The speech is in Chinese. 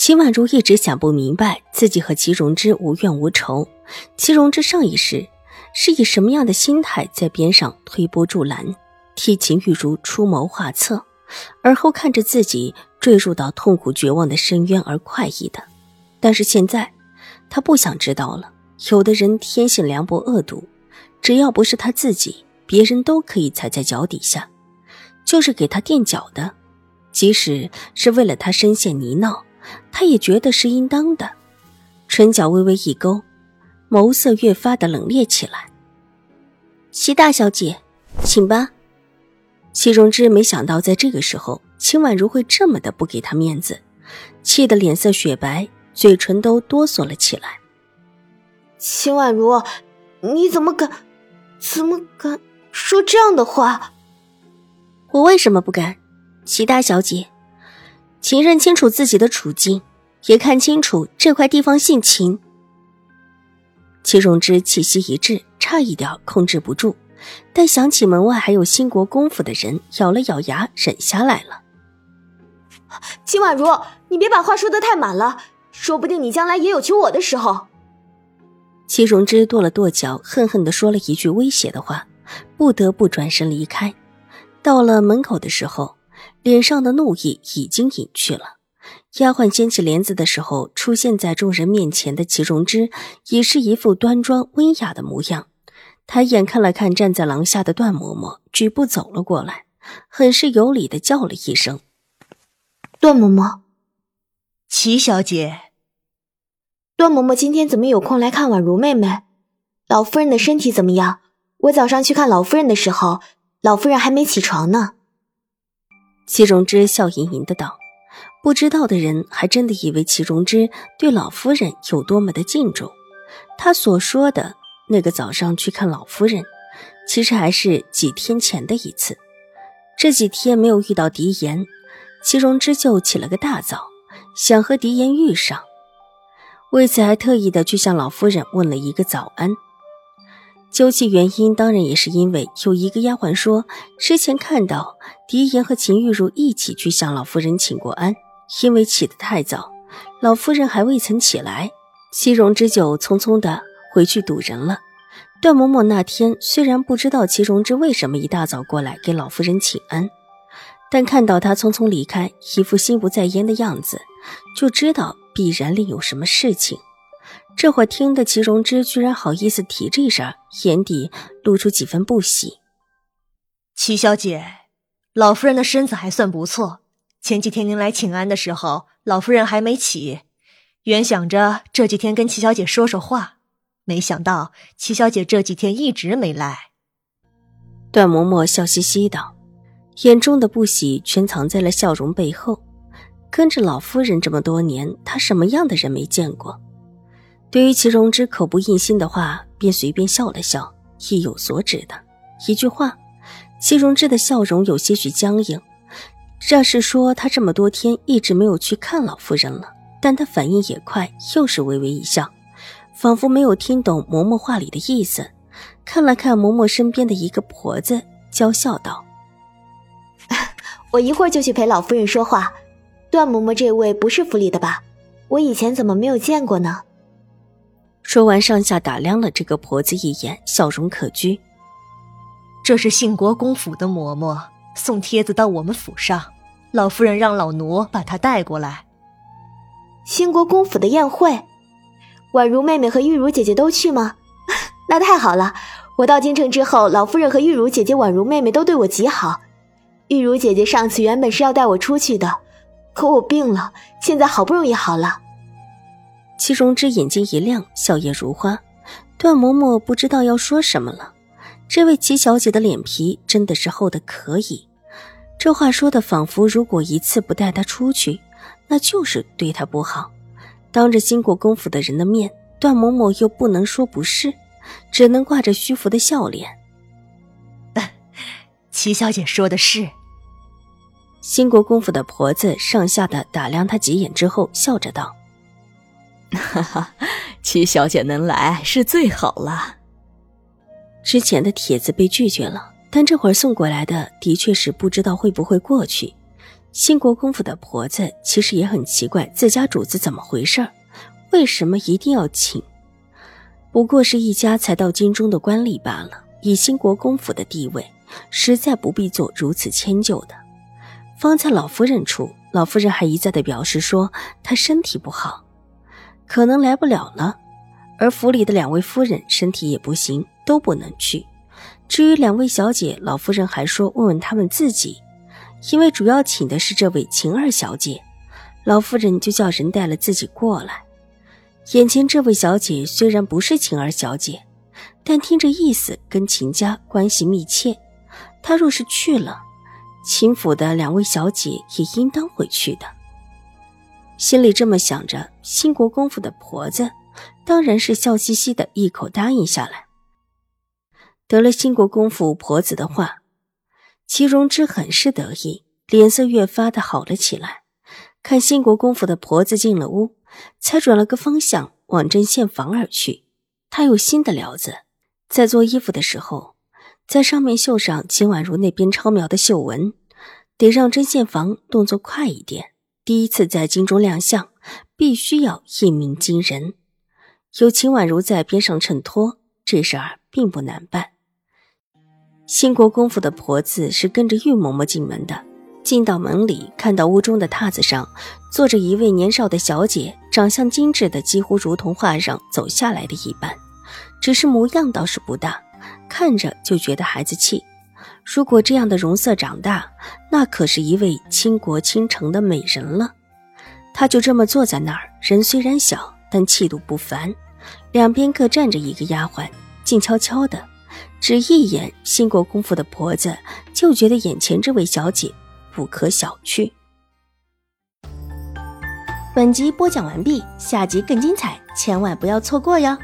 秦婉如一直想不明白，自己和齐荣之无怨无仇。齐荣之上一世是以什么样的心态在边上推波助澜，替秦玉茹出谋划策，而后看着自己坠入到痛苦绝望的深渊而快意的。但是现在，他不想知道了。有的人天性凉薄恶毒，只要不是他自己，别人都可以踩在脚底下，就是给他垫脚的，即使是为了他深陷泥淖。他也觉得是应当的，唇角微微一勾，眸色越发的冷冽起来。齐大小姐，请吧。齐荣之没想到在这个时候，秦婉如会这么的不给他面子，气得脸色雪白，嘴唇都哆嗦了起来。秦婉如，你怎么敢，怎么敢说这样的话？我为什么不敢？齐大小姐。请认清楚自己的处境，也看清楚这块地方姓秦。齐荣之气息一滞，差一点控制不住，但想起门外还有兴国公府的人，咬了咬牙忍下来了。秦婉如，你别把话说的太满了，说不定你将来也有求我的时候。齐荣之跺了跺脚，恨恨的说了一句威胁的话，不得不转身离开。到了门口的时候。脸上的怒意已经隐去了。丫鬟掀起帘子的时候，出现在众人面前的齐荣之已是一副端庄温雅的模样。抬眼看了看站在廊下的段嬷嬷，举步走了过来，很是有礼的叫了一声：“段嬷嬷，齐小姐。”段嬷嬷今天怎么有空来看婉如妹妹？老夫人的身体怎么样？我早上去看老夫人的时候，老夫人还没起床呢。齐荣之笑盈盈的道：“不知道的人还真的以为齐荣之对老夫人有多么的敬重。他所说的那个早上去看老夫人，其实还是几天前的一次。这几天没有遇到狄言，齐荣之就起了个大早，想和狄言遇上，为此还特意的去向老夫人问了一个早安。”究其原因，当然也是因为有一个丫鬟说，之前看到狄言和秦玉茹一起去向老夫人请过安，因为起得太早，老夫人还未曾起来，西荣之就匆匆的回去堵人了。段嬷嬷那天虽然不知道齐荣之为什么一大早过来给老夫人请安，但看到他匆匆离开，一副心不在焉的样子，就知道必然另有什么事情。这会听得齐荣之居然好意思提这事儿，眼底露出几分不喜。齐小姐，老夫人的身子还算不错。前几天您来请安的时候，老夫人还没起，原想着这几天跟齐小姐说说话，没想到齐小姐这几天一直没来。段嬷嬷笑嘻嘻道，眼中的不喜全藏在了笑容背后。跟着老夫人这么多年，她什么样的人没见过？对于齐荣之口不应心的话，便随便笑了笑，意有所指的一句话。齐荣之的笑容有些许僵硬，这是说他这么多天一直没有去看老夫人了。但他反应也快，又是微微一笑，仿佛没有听懂嬷嬷话里的意思，看了看嬷嬷身边的一个婆子，娇笑道：“我一会儿就去陪老夫人说话。段嬷嬷这位不是府里的吧？我以前怎么没有见过呢？”说完，上下打量了这个婆子一眼，笑容可掬。这是信国公府的嬷嬷送帖子到我们府上，老夫人让老奴把她带过来。兴国公府的宴会，宛如妹妹和玉茹姐姐都去吗？那太好了！我到京城之后，老夫人和玉茹姐姐、宛如妹妹都对我极好。玉茹姐姐上次原本是要带我出去的，可我病了，现在好不容易好了。齐荣之眼睛一亮，笑靥如花。段嬷嬷不知道要说什么了。这位齐小姐的脸皮真的是厚的可以。这话说的仿佛，如果一次不带她出去，那就是对她不好。当着兴国公府的人的面，段嬷嬷又不能说不是，只能挂着虚浮的笑脸。齐小姐说的是。兴国公府的婆子上下的打量他几眼之后，笑着道：“哈哈，齐小姐能来是最好了。之前的帖子被拒绝了，但这会儿送过来的的确是不知道会不会过去。兴国公府的婆子其实也很奇怪，自家主子怎么回事为什么一定要请？不过是一家才到京中的官吏罢了，以兴国公府的地位，实在不必做如此迁就的。”方才老夫人处，老夫人还一再的表示说她身体不好，可能来不了了。而府里的两位夫人身体也不行，都不能去。至于两位小姐，老夫人还说问问他们自己，因为主要请的是这位秦二小姐，老夫人就叫人带了自己过来。眼前这位小姐虽然不是秦二小姐，但听着意思跟秦家关系密切，她若是去了。秦府的两位小姐也应当会去的。心里这么想着，兴国公府的婆子当然是笑嘻嘻的一口答应下来。得了兴国公府婆子的话，齐荣之很是得意，脸色越发的好了起来。看兴国公府的婆子进了屋，才转了个方向往针线房而去。他有新的料子，在做衣服的时候。在上面绣上秦婉如那边超描的绣纹，得让针线房动作快一点。第一次在京中亮相，必须要一鸣惊人。有秦婉如在边上衬托，这事儿并不难办。兴国公府的婆子是跟着玉嬷嬷进门的，进到门里，看到屋中的榻子上坐着一位年少的小姐，长相精致的几乎如同画上走下来的一般，只是模样倒是不大。看着就觉得孩子气，如果这样的容色长大，那可是一位倾国倾城的美人了。他就这么坐在那儿，人虽然小，但气度不凡。两边各站着一个丫鬟，静悄悄的，只一眼新国公府的婆子，就觉得眼前这位小姐不可小觑。本集播讲完毕，下集更精彩，千万不要错过哟。